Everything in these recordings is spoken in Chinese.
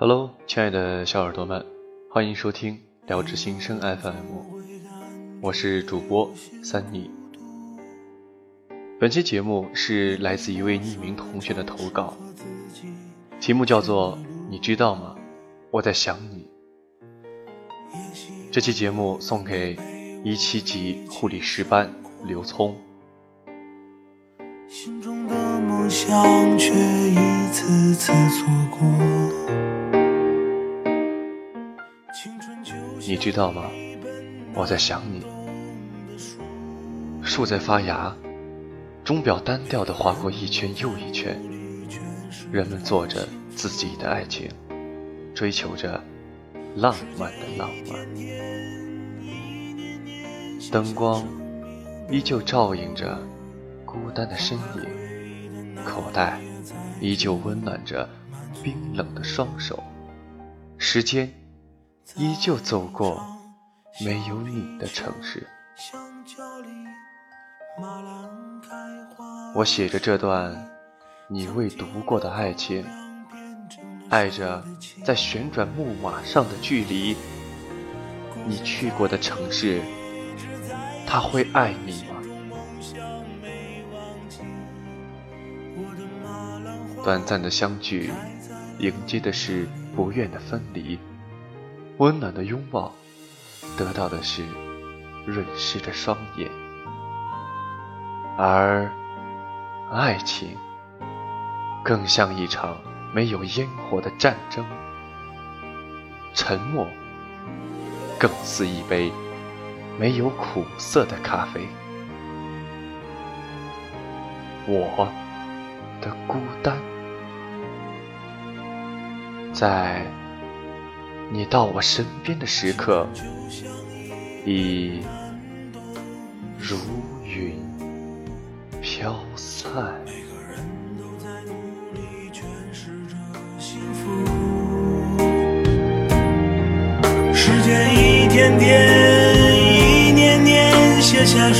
Hello，亲爱的小耳朵们，欢迎收听聊之心声 FM，我是主播三妮。本期节目是来自一位匿名同学的投稿，题目叫做“你知道吗？我在想你”。这期节目送给一七级护理师班刘聪。心中的梦想却一次次错过。你知道吗？我在想你。树在发芽，钟表单调地划过一圈又一圈。人们做着自己的爱情，追求着浪漫的浪漫。灯光依旧照映着孤单的身影，口袋依旧温暖着冰冷的双手。时间。依旧走过没有你的城市，我写着这段你未读过的爱情，爱着在旋转木马上的距离。你去过的城市，他会爱你吗？短暂的相聚，迎接的是不愿的分离。温暖的拥抱，得到的是润湿的双眼，而爱情更像一场没有烟火的战争，沉默更似一杯没有苦涩的咖啡。我的孤单，在。你到我身边的时刻，已如云飘散。时间一天天，一年年，写下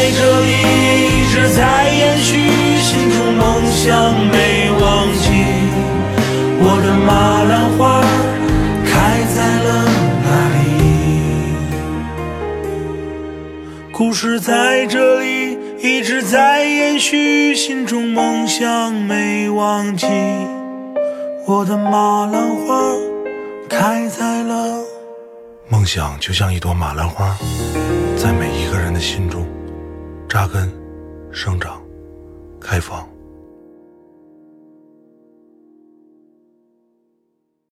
在这里一直在延续，心中梦想没忘记。我的马兰花开在了哪里？故事在这里。一直在延续，心中梦想没忘记。我的马兰花开在了。梦想就像一朵马兰花，在每一个人的心中扎根、生长、开放。